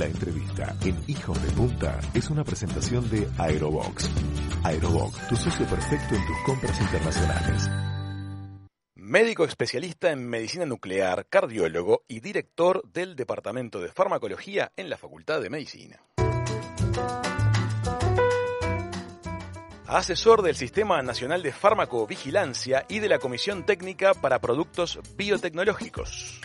La entrevista en Hijos de Punta es una presentación de Aerobox. Aerobox, tu socio perfecto en tus compras internacionales. Médico especialista en medicina nuclear, cardiólogo y director del Departamento de Farmacología en la Facultad de Medicina. Asesor del Sistema Nacional de Farmacovigilancia y de la Comisión Técnica para Productos Biotecnológicos.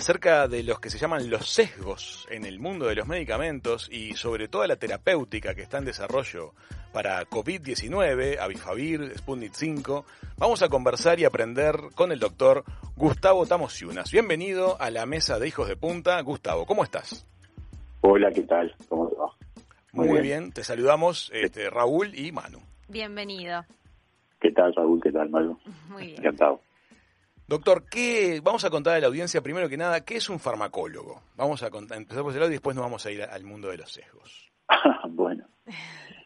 Acerca de los que se llaman los sesgos en el mundo de los medicamentos y sobre toda la terapéutica que está en desarrollo para COVID-19, Avifavir, Sputnik 5, vamos a conversar y aprender con el doctor Gustavo Tamosiunas. Bienvenido a la mesa de Hijos de Punta. Gustavo, ¿cómo estás? Hola, ¿qué tal? ¿Cómo te va? Muy, bien. te saludamos este, Raúl y Manu. Bienvenido. ¿Qué tal, Raúl? ¿Qué tal, Manu? Muy bien. Encantado. Doctor, ¿qué, vamos a contar a la audiencia primero que nada, ¿qué es un farmacólogo? Vamos a empezar por ese lado y después nos vamos a ir al mundo de los sesgos. bueno,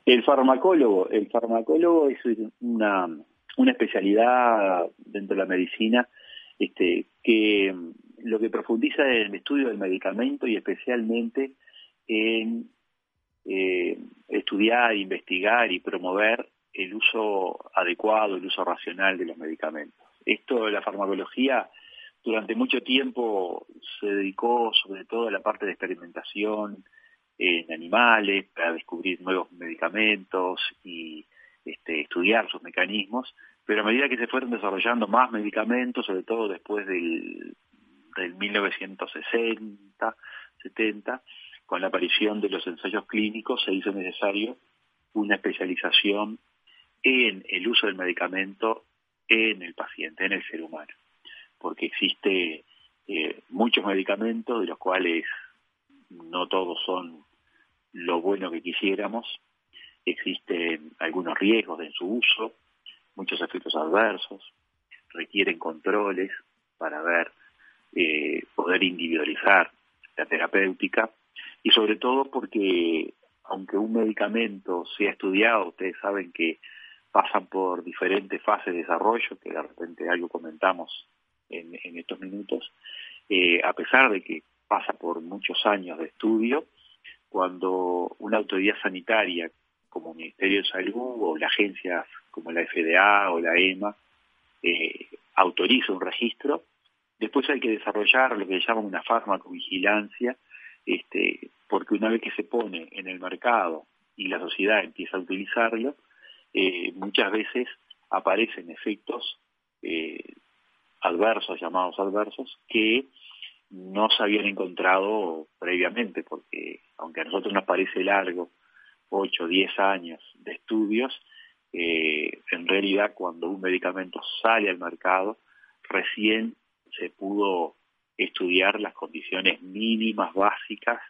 el farmacólogo, el farmacólogo es una, una especialidad dentro de la medicina este, que lo que profundiza en el estudio del medicamento y especialmente en eh, estudiar, investigar y promover el uso adecuado, el uso racional de los medicamentos. Esto la farmacología durante mucho tiempo se dedicó sobre todo a la parte de experimentación en animales para descubrir nuevos medicamentos y este, estudiar sus mecanismos, pero a medida que se fueron desarrollando más medicamentos, sobre todo después del, del 1960, 70, con la aparición de los ensayos clínicos se hizo necesario una especialización en el uso del medicamento en el paciente, en el ser humano, porque existe eh, muchos medicamentos de los cuales no todos son lo bueno que quisiéramos, existen algunos riesgos en su uso, muchos efectos adversos, requieren controles para ver, eh, poder individualizar la terapéutica. Y sobre todo porque aunque un medicamento sea estudiado, ustedes saben que pasan por diferentes fases de desarrollo, que de repente algo comentamos en, estos minutos, eh, a pesar de que pasa por muchos años de estudio, cuando una autoridad sanitaria como el Ministerio de Salud o la agencia como la FDA o la EMA eh, autoriza un registro, después hay que desarrollar lo que se llama una farmacovigilancia, este, porque una vez que se pone en el mercado y la sociedad empieza a utilizarlo, eh, muchas veces aparecen efectos eh, adversos, llamados adversos, que no se habían encontrado previamente, porque aunque a nosotros nos parece largo, 8 o 10 años de estudios, eh, en realidad cuando un medicamento sale al mercado, recién se pudo estudiar las condiciones mínimas básicas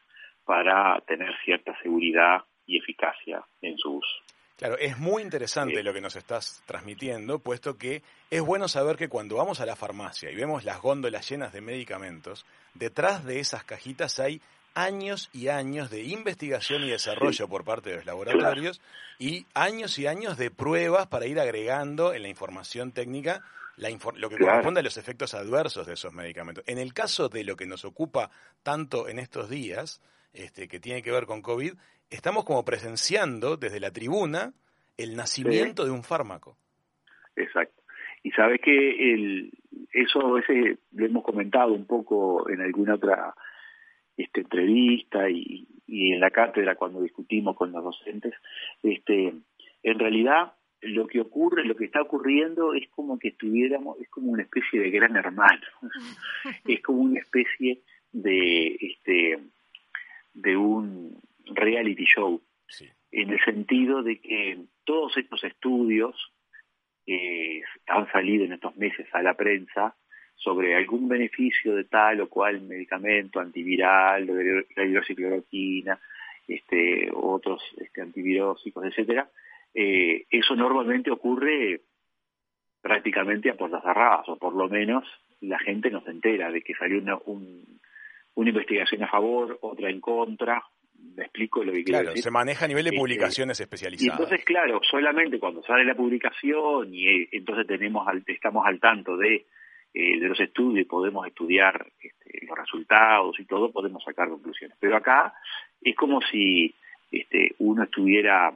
para tener cierta seguridad y eficacia en su uso. Claro, es muy interesante lo que nos estás transmitiendo, puesto que es bueno saber que cuando vamos a la farmacia y vemos las góndolas llenas de medicamentos, detrás de esas cajitas hay años y años de investigación y desarrollo por parte de los laboratorios y años y años de pruebas para ir agregando en la información técnica lo que corresponde a los efectos adversos de esos medicamentos. En el caso de lo que nos ocupa tanto en estos días, este, que tiene que ver con COVID, estamos como presenciando desde la tribuna el nacimiento de un fármaco. Exacto. Y sabes que el, eso ese lo hemos comentado un poco en alguna otra este, entrevista y, y en la cátedra cuando discutimos con los docentes. Este, en realidad lo que ocurre, lo que está ocurriendo es como que estuviéramos, es como una especie de gran hermano, es como una especie de, este, de un reality show, en el sentido de que todos estos estudios eh, han salido en estos meses a la prensa sobre algún beneficio de tal o cual medicamento antiviral, la hidroxicloroquina, este, otros este, antivirósicos, etcétera, eh, eso normalmente ocurre prácticamente a puertas cerradas, o por lo menos la gente no se entera de que salió una, una investigación a favor, otra en contra, me explico lo que quiero claro, se maneja a nivel de este, publicaciones especializadas. Y entonces, claro, solamente cuando sale la publicación y eh, entonces tenemos estamos al tanto de eh, de los estudios podemos estudiar este, los resultados y todo, podemos sacar conclusiones. Pero acá es como si este, uno estuviera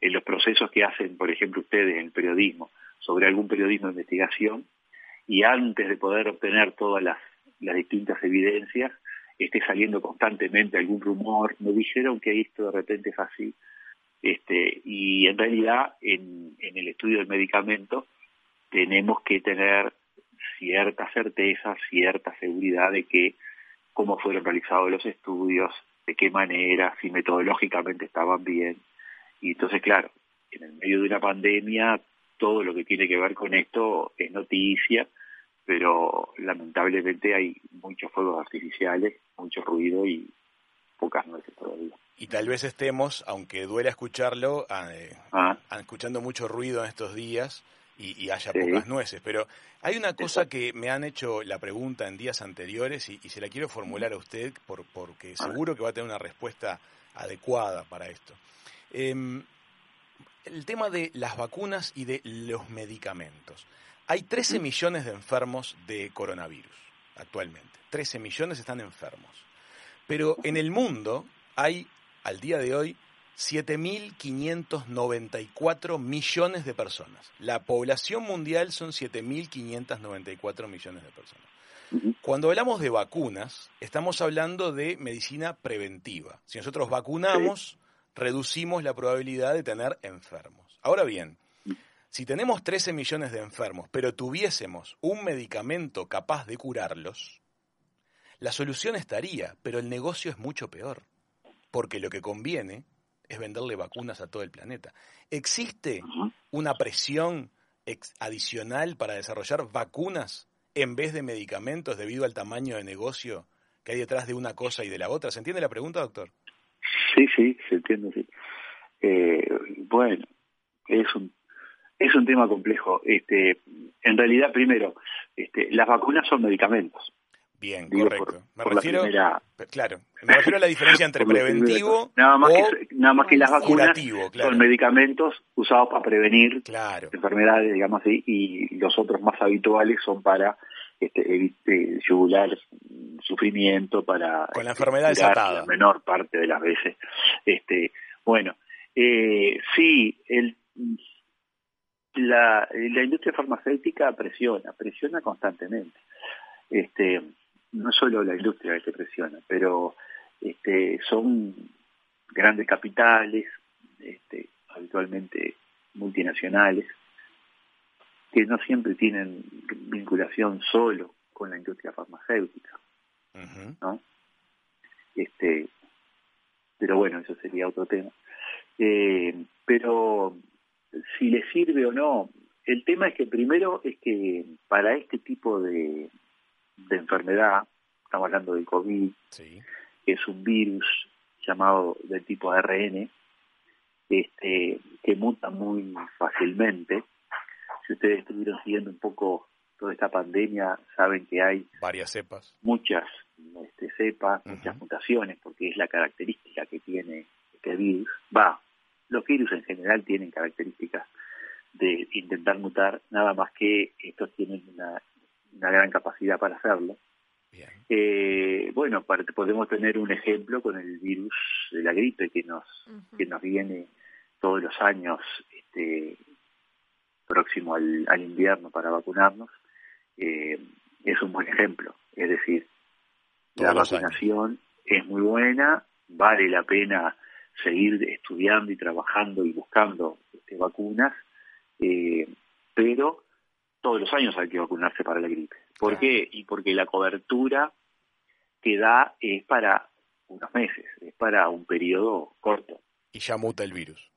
en los procesos que hacen, por ejemplo, ustedes en el periodismo, sobre algún periodismo de investigación, y antes de poder obtener todas las, distintas evidencias, esté saliendo constantemente algún rumor, me dijeron que esto de repente es así, este, y en realidad en, el estudio del medicamento tenemos que tener cierta certeza, cierta seguridad de que cómo fueron realizados los estudios, de qué manera, si metodológicamente estaban bien, y entonces, claro, en el medio de una pandemia, todo lo que tiene que ver con esto es noticia, pero lamentablemente hay muchos fuegos artificiales, mucho ruido y pocas nueces todavía. Y tal vez estemos, aunque duele escucharlo, ah, eh, ah. escuchando mucho ruido en estos días y, haya pocas nueces. Pero hay una cosa que me han hecho la pregunta en días anteriores y, se la quiero formular a usted por, porque seguro que va a tener una respuesta adecuada para esto. Em, el tema de las vacunas y de los medicamentos. Hay 13 millones de enfermos de coronavirus actualmente. 13 millones están enfermos. Pero en el mundo hay, al día de hoy, 7.594 millones de personas. La población mundial son 7.594 millones de personas. Cuando hablamos de vacunas, estamos hablando de medicina preventiva. Si nosotros vacunamos, reducimos la probabilidad de tener enfermos. Ahora bien, si tenemos 13 millones de enfermos, pero tuviésemos un medicamento capaz de curarlos, la solución estaría, pero el negocio es mucho peor, porque lo que conviene es venderle vacunas a todo el planeta. ¿Existe una presión adicional para desarrollar vacunas en vez de medicamentos debido al tamaño de negocio que hay detrás de una cosa y de la otra? ¿Se entiende la pregunta, doctor? Sí, sí, se entiende, sí. Eh, bueno, es un es un tema complejo. Este, en realidad, primero, este, las vacunas son medicamentos. Bien, correcto. me refiero, claro, me refiero a la diferencia entre preventivo nada más que, nada más que las vacunas son medicamentos usados para prevenir enfermedades, digamos así, y los otros más habituales son para este, yugular sufrimiento para con la enfermedad desatada la menor parte de las veces este bueno eh, sí el la, la industria farmacéutica presiona presiona constantemente este no solo la industria que presiona pero este son grandes capitales este habitualmente multinacionales que no siempre tienen vinculación solo con la industria farmacéutica, ¿no? Este, pero bueno, eso sería otro tema. Eh, pero si le sirve o no, el tema es que primero es que para este tipo de, de enfermedad, estamos hablando del COVID, que es un virus llamado del tipo ARN, este, que muta muy fácilmente, si ustedes estuvieron siguiendo un poco toda esta pandemia, saben que hay varias cepas, muchas este, cepas, muchas mutaciones, porque es la característica que tiene este virus. Va, los virus en general tienen características de intentar mutar, nada más que estos tienen una, gran capacidad para hacerlo. Eh, bueno, podemos tener un ejemplo con el virus de la gripe que nos que nos viene todos los años este, próximo al, invierno para vacunarnos, eh, es un buen ejemplo. Es decir, la vacunación es muy buena, vale la pena seguir estudiando y trabajando y buscando este, vacunas, eh, pero todos los años hay que vacunarse para la gripe. ¿Por qué? Y porque la cobertura que da es para unos meses, es para un periodo corto. Y ya muta el virus.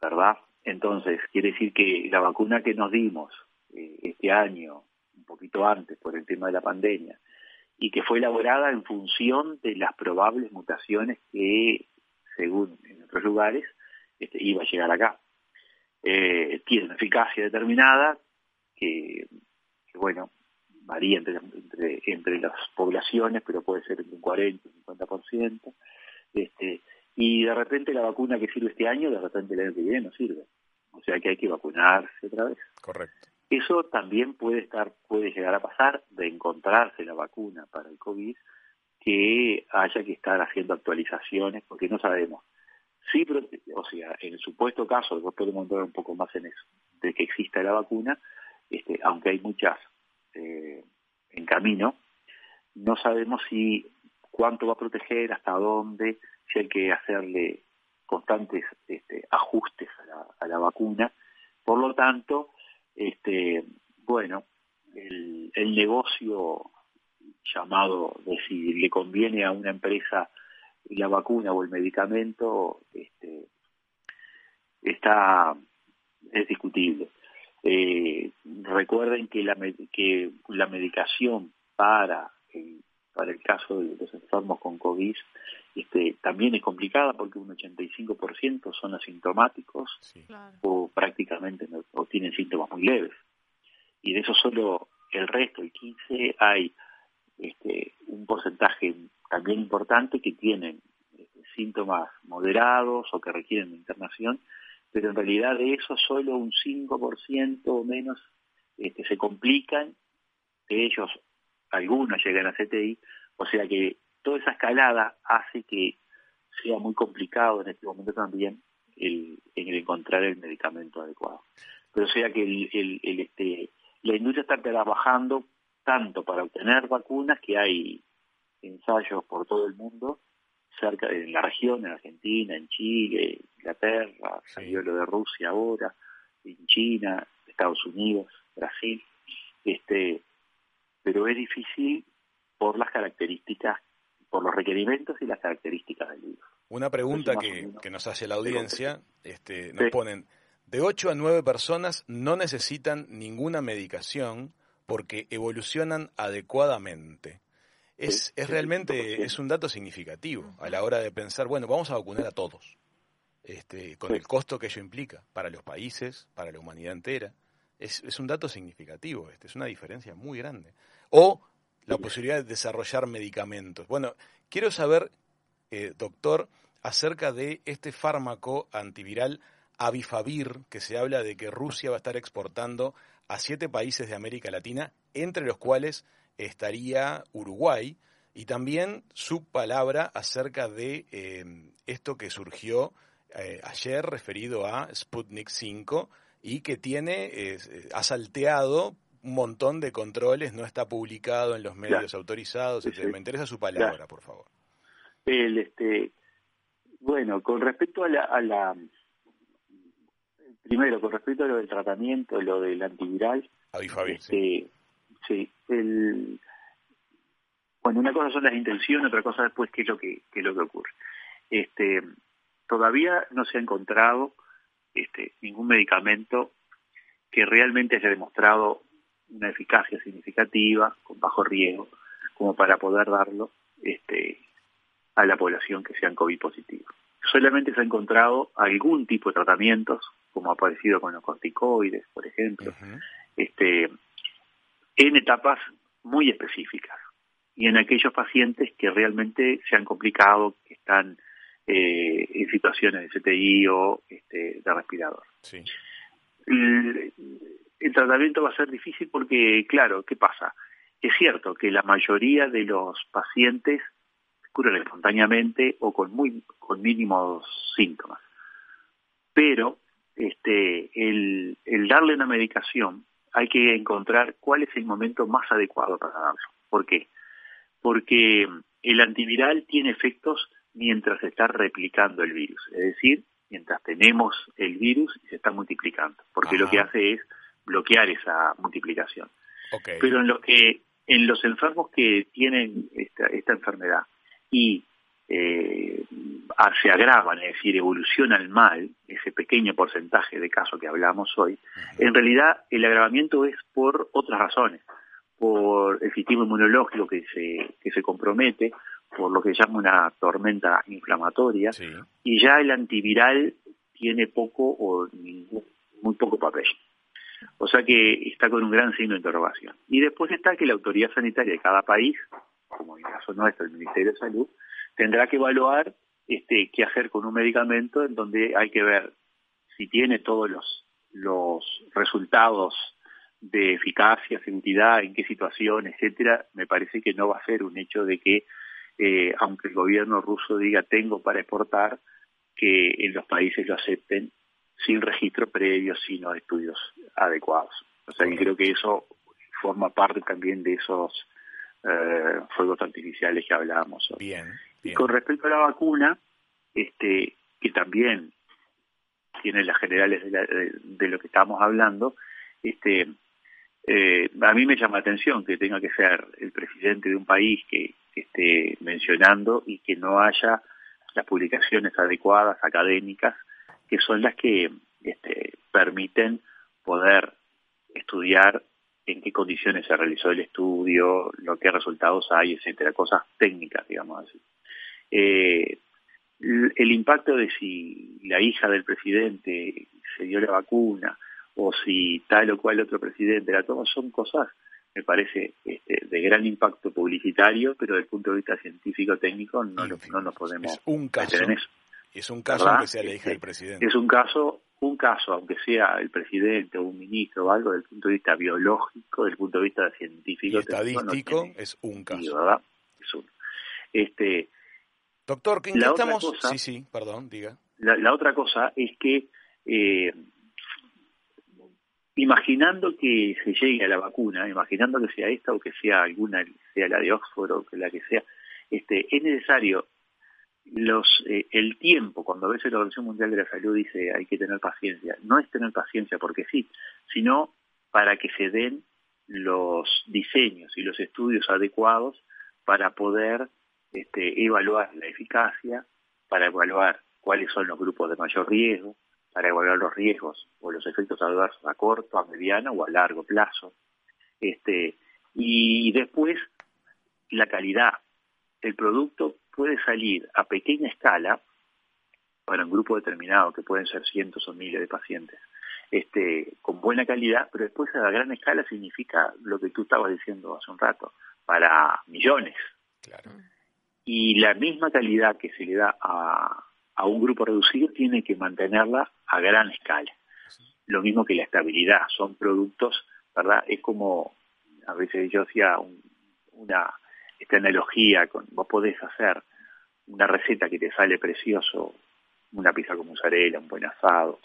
¿Verdad? Entonces, quiere decir que la vacuna que nos dimos eh, este año, un poquito antes por el tema de la pandemia, y que fue elaborada en función de las probables mutaciones que, según en otros lugares, este, iba a llegar acá. Eh, tiene una eficacia determinada que, bueno, varía entre, entre, entre, las poblaciones, pero puede ser entre un 40 y un 50%. Este, y de repente la vacuna que sirve este año, de repente el año que viene no sirve. O sea que hay que vacunarse otra vez. Correcto. Eso también puede estar, puede llegar a pasar de encontrarse la vacuna para el COVID, que haya que estar haciendo actualizaciones, porque no sabemos. Sí, o sea, en el supuesto caso, después podemos entrar un poco más en eso, de que exista la vacuna, este, aunque hay muchas eh, en camino, no sabemos si cuánto va a proteger, hasta dónde, si hay que hacerle constantes este, ajustes a la, vacuna. Por lo tanto, este, bueno, el, el negocio llamado de si le conviene a una empresa la vacuna o el medicamento este, está es discutible. Eh, recuerden que la, que la medicación para el, para el caso de los enfermos con COVID este, también es complicada porque un 85% son asintomáticos o prácticamente no, o tienen síntomas muy leves. Y de eso solo el resto, el 15, hay porcentaje también importante que tienen este, síntomas moderados o que requieren de internación, pero en realidad de eso solo un 5% o menos este, se complican, de ellos algunos llegan a CTI, o sea que toda esa escalada hace que sea muy complicado en este momento también el, encontrar el medicamento adecuado. Pero o sea que el, el, este, la industria está trabajando tanto para obtener vacunas que hay ensayos por todo el mundo, cerca en la región, en Argentina, en Chile, Inglaterra, salió lo de Rusia ahora, en China, Estados Unidos, Brasil, este, pero es difícil por las características, por los requerimientos y las características del virus. Una pregunta que, que, nos hace la audiencia, este, nos ponen, de 8 a 9 personas no necesitan ninguna medicación porque evolucionan adecuadamente. Es, es realmente es un dato significativo a la hora de pensar, bueno, vamos a vacunar a todos, este, con el costo que ello implica para los países, para la humanidad entera. Es, es un dato significativo, este, es una diferencia muy grande. O la posibilidad de desarrollar medicamentos. Bueno, quiero saber, eh, doctor, acerca de este fármaco antiviral Avifavir, que se habla de que Rusia va a estar exportando a siete países de América Latina, entre los cuales estaría Uruguay, y también su palabra acerca de eh, esto que surgió eh, ayer referido a Sputnik 5 y que tiene, eh, ha salteado un montón de controles, no está publicado en los medios autorizados. Me interesa su palabra, por favor. El, este, bueno, con respecto a la Primero, con respecto a lo del tratamiento, lo del antiviral. este, sí. El, bueno, una cosa son las intenciones, otra cosa después qué es lo que, qué es lo que ocurre. Este, todavía no se ha encontrado este, ningún medicamento que realmente haya demostrado una eficacia significativa, con bajo riesgo, como para poder darlo este, a la población que sean COVID positivos. Solamente se ha encontrado algún tipo de tratamientos como ha aparecido con los corticoides, por ejemplo, este, en etapas muy específicas y en aquellos pacientes que realmente se han complicado, que están eh, en situaciones de CTI o este, de respirador. El, el, tratamiento va a ser difícil porque, claro, ¿qué pasa? Es cierto que la mayoría de los pacientes curan espontáneamente o con muy con mínimos síntomas, pero este, el, darle una medicación, hay que encontrar cuál es el momento más adecuado para darlo. ¿Por qué? Porque el antiviral tiene efectos mientras se está replicando el virus, es decir, mientras tenemos el virus y se está multiplicando, porque lo que hace es bloquear esa multiplicación. Pero en lo que en los enfermos que tienen esta, esta enfermedad y eh, se agravan, es decir, evolucionan mal, ese pequeño porcentaje de casos que hablamos hoy, en realidad el agravamiento es por otras razones, por el sistema inmunológico que se, que se compromete, por lo que se llama una tormenta inflamatoria, y ya el antiviral tiene poco o muy poco papel. O sea que está con un gran signo de interrogación. Y después está que la autoridad sanitaria de cada país, como en el caso nuestro, el Ministerio de Salud, tendrá que evaluar este, qué hacer con un medicamento en donde hay que ver si tiene todos los, resultados de eficacia, seguridad, en qué situación, etcétera, me parece que no va a ser un hecho de que, eh, aunque el gobierno ruso diga tengo para exportar, que en los países lo acepten sin registro previo, sino estudios adecuados. O sea, que creo que eso forma parte también de esos eh, fuegos artificiales que hablábamos. Bien, Y con respecto a la vacuna, este, que también tiene las generales de, lo que estamos hablando, este, eh, a mí me llama la atención que tenga que ser el presidente de un país que, esté mencionando y que no haya las publicaciones adecuadas, académicas, que son las que este, permiten poder estudiar en qué condiciones se realizó el estudio, lo que resultados hay, etcétera, cosas técnicas, digamos así. Eh, el impacto de si la hija del presidente se dio la vacuna o si tal o cual otro presidente la tomó, son cosas, me parece, este, de gran impacto publicitario, pero desde el punto de vista científico-técnico no, no nos podemos es un caso, meter en eso. Es un caso aunque sea la hija del este, presidente. Es un caso, un caso, aunque sea el presidente o un ministro o algo, desde el punto de vista biológico, desde el punto de vista científico. Y estadístico, es un caso. ¿verdad? Es un, este, Doctor, ¿qué la estamos? sí, sí, perdón, diga. La, otra cosa es que, eh, imaginando que se llegue a la vacuna, imaginando que sea esta o que sea alguna, sea la de Oxford o que la que sea, este, es necesario los eh, el tiempo, cuando a veces la Organización Mundial de la Salud dice hay que tener paciencia, no es tener paciencia porque sí, sino para que se den los diseños y los estudios adecuados para poder este, evaluar la eficacia, para evaluar cuáles son los grupos de mayor riesgo, para evaluar los riesgos o los efectos adversos a corto, a mediano o a largo plazo. Este, y después, la calidad. El producto puede salir a pequeña escala para un grupo determinado, que pueden ser cientos o miles de pacientes, este, con buena calidad, pero después a gran escala significa lo que tú estabas diciendo hace un rato, para millones. Claro y la misma calidad que se le da a, un grupo reducido tiene que mantenerla a gran escala. Lo mismo que la estabilidad, son productos, ¿verdad? Es como, a veces yo hacía una, esta analogía, con, vos podés hacer una receta que te sale precioso, una pizza con mozzarella, un buen asado,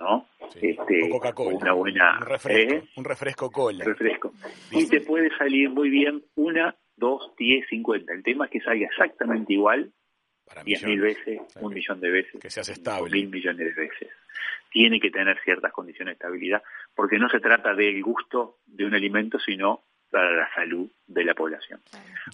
¿no? este, una buena un refresco, ¿eh? un refresco cola. Refresco. Y te puede salir muy bien una 2, 10, 50. El tema es que salga exactamente igual diez mil veces, un millón de veces, que seas estable. mil millones de veces. Tiene que tener ciertas condiciones de estabilidad, porque no se trata del gusto de un alimento, sino para la salud de la población.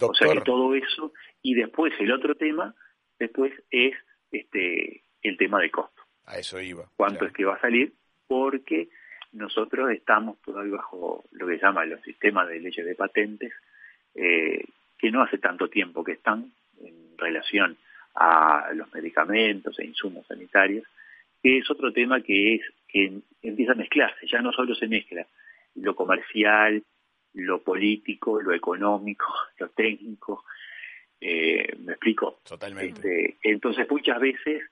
O sea que todo eso, y después el otro tema, después es este el tema de costo. A eso iba. ¿Cuánto es que va a salir? Porque nosotros estamos todavía bajo lo que llaman los sistemas de leyes de patentes, eh, que no hace tanto tiempo que están en relación a los medicamentos e insumos sanitarios, que es otro tema que es que empieza a mezclarse, ya no solo se mezcla lo comercial, lo político, lo económico, lo técnico, eh, ¿me explico? Totalmente. Este, entonces muchas veces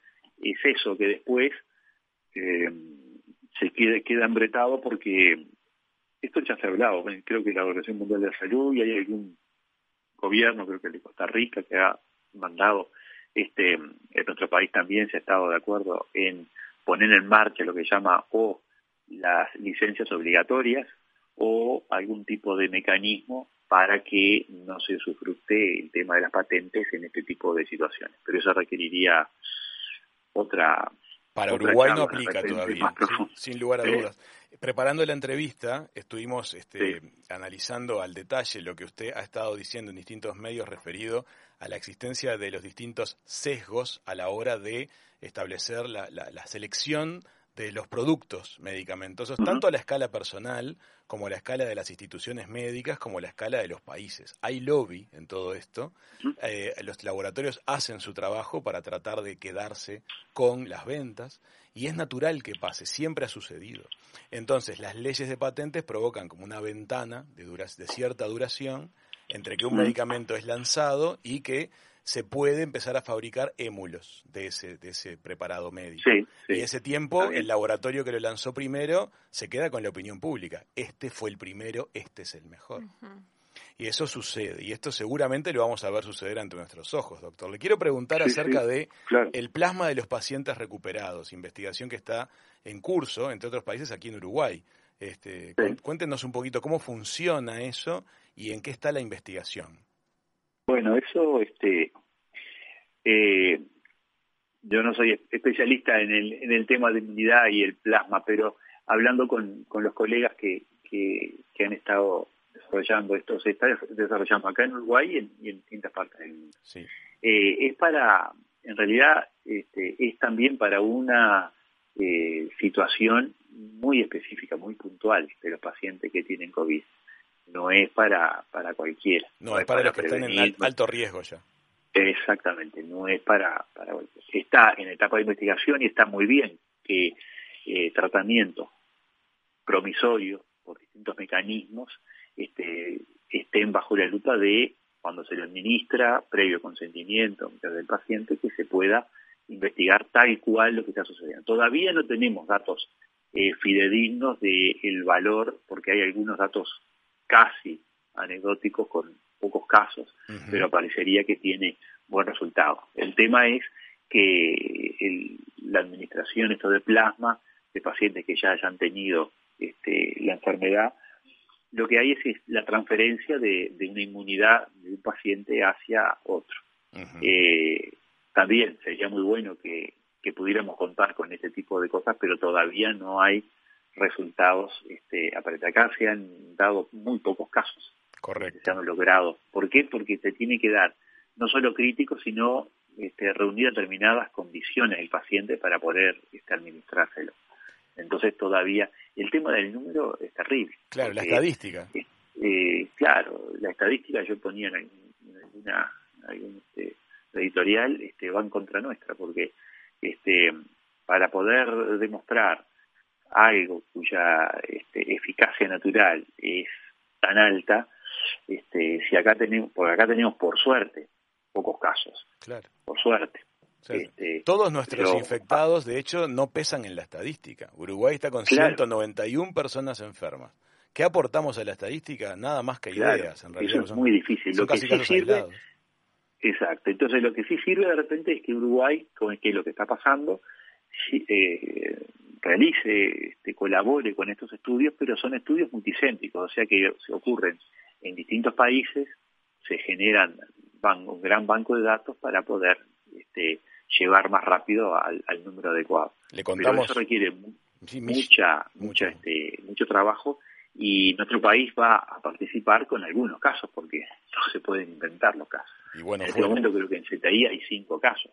es eso que después eh, se queda, queda embretado porque esto ya se ha hablado, creo que la Organización Mundial de la Salud y hay algún gobierno, creo que el de Costa Rica, que ha mandado, este, en nuestro país también se ha estado de acuerdo en poner en marcha lo que llama o las licencias obligatorias o algún tipo de mecanismo para que no se usufructe el tema de las patentes en este tipo de situaciones. Pero eso requeriría otra para Uruguay no aplica todavía, sin, lugar a dudas. Preparando la entrevista, estuvimos este, analizando al detalle lo que usted ha estado diciendo en distintos medios referido a la existencia de los distintos sesgos a la hora de establecer la, la selección de los productos medicamentosos, tanto a la escala personal como a la escala de las instituciones médicas, como a la escala de los países. Hay lobby en todo esto. Eh, los laboratorios hacen su trabajo para tratar de quedarse con las ventas y es natural que pase, siempre ha sucedido. Entonces, las leyes de patentes provocan como una ventana de, de cierta duración entre que un medicamento es lanzado y que se puede empezar a fabricar émulos de ese, de ese preparado médico. Sí, Y ese tiempo, el laboratorio que lo lanzó primero se queda con la opinión pública. Este fue el primero, este es el mejor. Y eso sucede, y esto seguramente lo vamos a ver suceder ante nuestros ojos, doctor. Le quiero preguntar acerca de el plasma de los pacientes recuperados, investigación que está en curso, entre otros países, aquí en Uruguay. Este, Cuéntenos un poquito cómo funciona eso y en qué está la investigación. Bueno, eso, este, eh, yo no soy especialista en el, en el tema de inmunidad y el plasma, pero hablando con, con los colegas que, que, han estado desarrollando esto, se está desarrollando acá en Uruguay y en, distintas partes del mundo. Eh, es para, en realidad, este, es también para una eh, situación muy específica, muy puntual de los pacientes que tienen COVID. No es para, para cualquiera. No, es para, los que están en alto riesgo ya. Exactamente, no es para, para Está en etapa de investigación y está muy bien que eh, tratamientos promisorios por distintos mecanismos este, estén bajo la lupa de cuando se lo administra, previo consentimiento del paciente, que se pueda investigar tal cual lo que está sucediendo. Todavía no tenemos datos eh, fidedignos del valor, porque hay algunos datos casi anecdóticos con pocos casos, pero parecería que tiene buen resultado. El tema es que la administración esto de plasma de pacientes que ya hayan tenido este, la enfermedad, lo que hay es, la transferencia de, una inmunidad de un paciente hacia otro. eh, también sería muy bueno que, pudiéramos contar con este tipo de cosas, pero todavía no hay resultados. Este, acá se han dado muy pocos casos. Correcto. Se han logrado. ¿Por qué? Porque se tiene que dar no solo crítico, sino este, reunir determinadas condiciones el paciente para poder este, administrárselo. Entonces todavía el tema del número es terrible. Claro, la estadística. Eh, claro, la estadística yo ponía en alguna, algún, este, editorial este, va en contra nuestra, porque este, para poder demostrar algo cuya este, eficacia natural es tan alta, este, si acá tenemos, porque acá tenemos por suerte pocos casos, claro. por suerte. Este, Todos nuestros infectados, de hecho, no pesan en la estadística. Uruguay está con 191 personas enfermas. ¿Qué aportamos a la estadística? Nada más que ideas, en realidad. Eso es muy difícil. Lo que sí sirve, Exacto. Entonces lo que sí sirve de repente es que Uruguay, con que lo que está pasando, eh, realice, este, colabore con estos estudios, pero son estudios multicéntricos, o sea que se ocurren en distintos países, se generan un gran banco de datos para poder este, llevar más rápido al, número adecuado. Le contamos... Pero eso requiere mucha, mucha, este, mucho trabajo y nuestro país va a participar con algunos casos porque no se pueden inventar los casos. Y bueno, en este momento creo que en CTI hay cinco casos.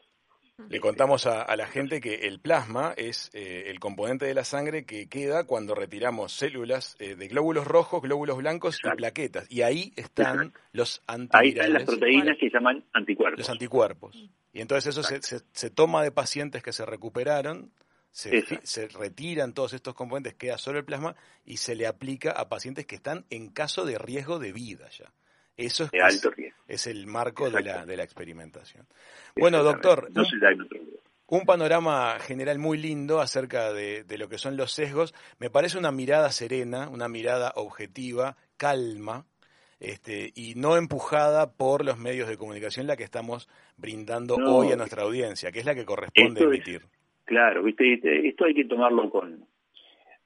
Le contamos a, la gente que el plasma es eh, el componente de la sangre que queda cuando retiramos células eh, de glóbulos rojos, glóbulos blancos y plaquetas. Y ahí están los antivirales. Ahí están las proteínas que se llaman anticuerpos. Los anticuerpos. Y entonces eso se, se, toma de pacientes que se recuperaron, se, se, retiran todos estos componentes, queda solo el plasma y se le aplica a pacientes que están en caso de riesgo de vida ya. Eso es, el marco de la, de la experimentación. Bueno, doctor, un, panorama general muy lindo acerca de, lo que son los sesgos. Me parece una mirada serena, una mirada objetiva, calma, este, y no empujada por los medios de comunicación la que estamos brindando hoy a nuestra audiencia, que es la que corresponde emitir. claro, viste, esto hay que tomarlo con...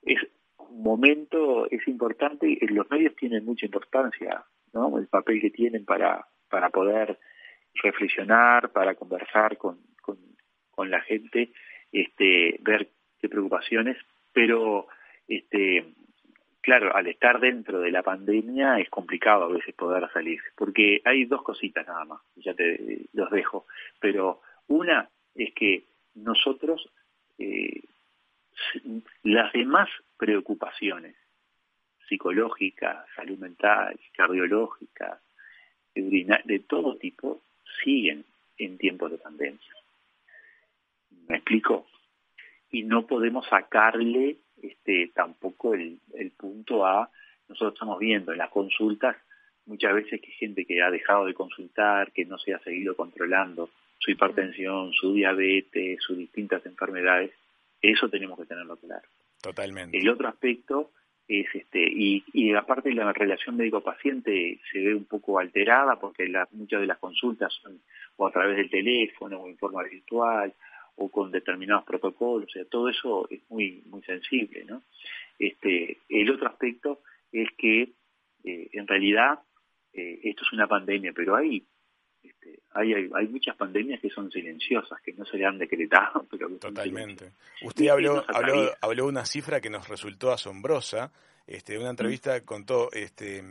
Es un momento, es importante, los medios tienen mucha importancia el papel que tienen para, para poder reflexionar, para conversar con, con, la gente, este, ver qué preocupaciones, pero este, claro, al estar dentro de la pandemia es complicado a veces poder salir, porque hay dos cositas nada más, ya te los dejo, pero una es que nosotros eh, las demás preocupaciones psicológica, salud mental, cardiológica, de todo tipo, siguen en tiempos de pandemia. ¿Me explico? Y no podemos sacarle este, tampoco el, punto a, nosotros estamos viendo en las consultas muchas veces que gente que ha dejado de consultar, que no se ha seguido controlando su hipertensión, su diabetes, sus distintas enfermedades, eso tenemos que tenerlo claro. Totalmente. El otro aspecto es este y, y aparte la relación médico-paciente se ve un poco alterada porque muchas de las consultas son o a través del teléfono o en forma virtual o con determinados protocolos, o sea, todo eso es muy muy sensible, ¿no? Este, el otro aspecto es que eh, en realidad eh, esto es una pandemia, pero hay, este, hay, hay, muchas pandemias que son silenciosas, no se le han decretado, pero Totalmente. Usted habló, habló, habló de una cifra que nos resultó asombrosa. Este, una entrevista contó, este,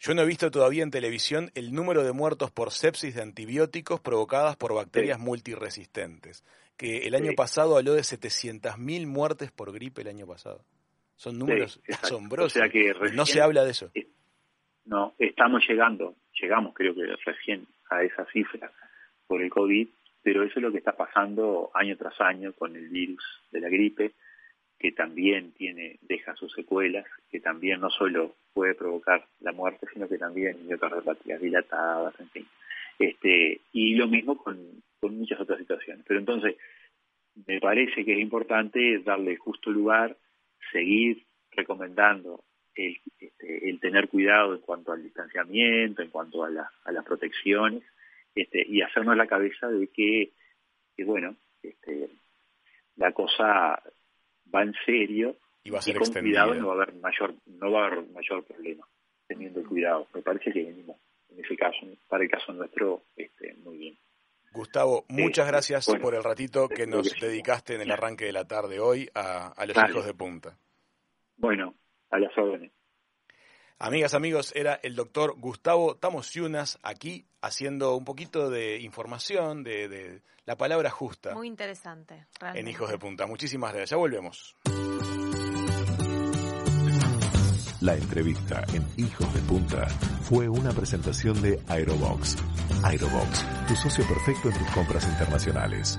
yo no he visto todavía en televisión el número de muertos por sepsis de antibióticos provocadas por bacterias multiresistentes, que el año pasado habló de 700.000 muertes por gripe el año pasado. Son números asombrosos. que no se habla de eso. No, estamos llegando, llegamos creo que recién a esa cifra por el COVID, pero eso es lo que está pasando año tras año con el virus de la gripe, que también tiene, deja sus secuelas, que también no solo puede provocar la muerte, sino que también miocardiopatía dilatadas, en fin. Este, y lo mismo con, con muchas otras situaciones. Pero entonces, me parece que es importante darle justo lugar, seguir recomendando este, el, tener cuidado en cuanto al distanciamiento, en cuanto a, las protecciones, este, y hacernos la cabeza de que, bueno, este, la cosa va en serio y, va a ser con cuidado no va a haber mayor no va a haber mayor problema teniendo el cuidado. Me parece que venimos en ese caso para el caso nuestro este, muy bien. Gustavo, muchas gracias por el ratito que nos dedicaste en el arranque de la tarde hoy a, los hijos de punta. Bueno, a las órdenes. Amigas, amigos, era el doctor Gustavo Tamosiunas aquí haciendo un poquito de información, de, la palabra justa. Muy interesante. En Hijos de Punta. Muchísimas gracias. Ya volvemos. La entrevista en Hijos de Punta fue una presentación de Aerobox. Aerobox, tu socio perfecto en tus compras internacionales.